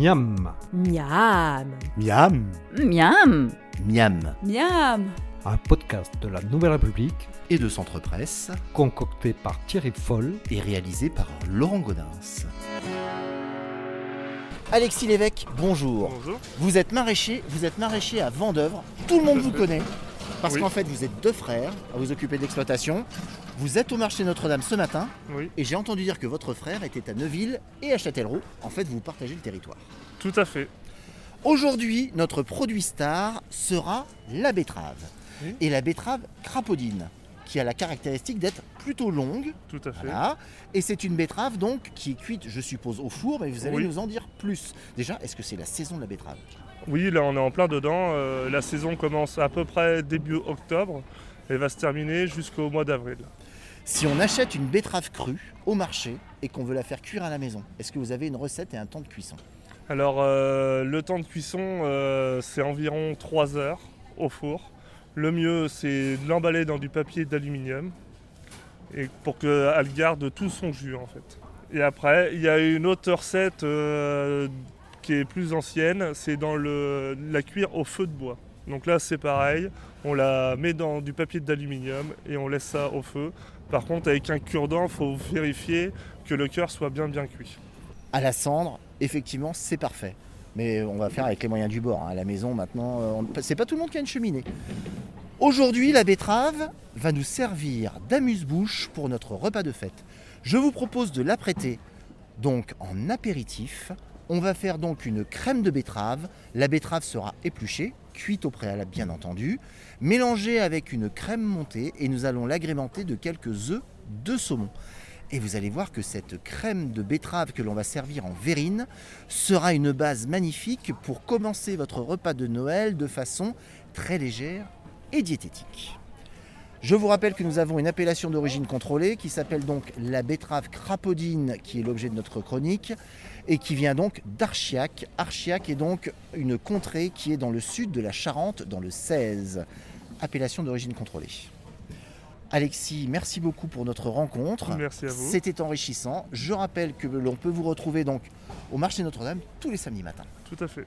Miam, Miam. Miam Miam Miam Miam. un podcast de la Nouvelle République et de Centre Presse concocté par Thierry Foll. et réalisé par Laurent Godin. Alexis Lévesque, bonjour. Bonjour. Vous êtes maraîcher, vous êtes maraîcher à Vendeuvre. Tout le monde vous connaît. Parce Oui. qu'en fait, vous êtes deux frères à vous occuper de l'exploitation. Vous êtes au marché Notre-Dame ce matin Oui, et j'ai entendu dire que votre frère était à Neuville et à Châtellerault. En fait, vous partagez le territoire. tout à fait. Aujourd'hui, notre produit star sera la betterave. Oui. Et la betterave crapaudine, qui a la caractéristique d'être plutôt longue. Tout à fait. Voilà. Et c'est une betterave donc qui est cuite, je suppose, au four, mais vous allez Oui. nous en dire plus. Déjà, est-ce que c'est la saison de la betterave? Oui, là on est en plein dedans. Euh, la saison commence à peu près début octobre et va se terminer jusqu'au mois d'avril. Si on achète une betterave crue au marché et qu'on veut la faire cuire à la maison, est-ce que vous avez une recette et un temps de cuisson? Alors euh, le temps de cuisson euh, c'est environ 3 heures au four. Le mieux c'est de l'emballer dans du papier d'aluminium et pour qu'elle garde tout son jus en fait. Et après il y a une autre recette euh, qui est plus ancienne, c'est dans le, la cuire au feu de bois. Donc là c'est pareil, on la met dans du papier d'aluminium et on laisse ça au feu. Par contre avec un cure-dent, il faut vérifier que le cœur soit bien bien cuit. À la cendre, effectivement, c'est parfait. Mais on va faire avec les moyens du bord. hein. À la maison, maintenant, euh, c'est pas tout le monde qui a une cheminée. Aujourd'hui, la betterave va nous servir d'amuse-bouche pour notre repas de fête. Je vous propose de l'apprêter donc en apéritif. On va faire donc une crème de betterave. La betterave sera épluchée, cuite au préalable bien entendu, mélangée avec une crème montée et nous allons l'agrémenter de quelques œufs de saumon. Et vous allez voir que cette crème de betterave que l'on va servir en verrine sera une base magnifique pour commencer votre repas de Noël de façon très légère et diététique. Je vous rappelle que nous avons une appellation d'origine contrôlée qui s'appelle donc la betterave crapaudine, qui est l'objet de notre chronique, et qui vient donc d'Archiac. Archiac est donc une contrée qui est dans le sud de la Charente, dans le 16. Appellation d'origine contrôlée. Alexis, merci beaucoup pour notre rencontre. Merci à vous. C'était enrichissant. Je rappelle que l'on peut vous retrouver donc au marché Notre-Dame tous les samedis matins. Tout à fait.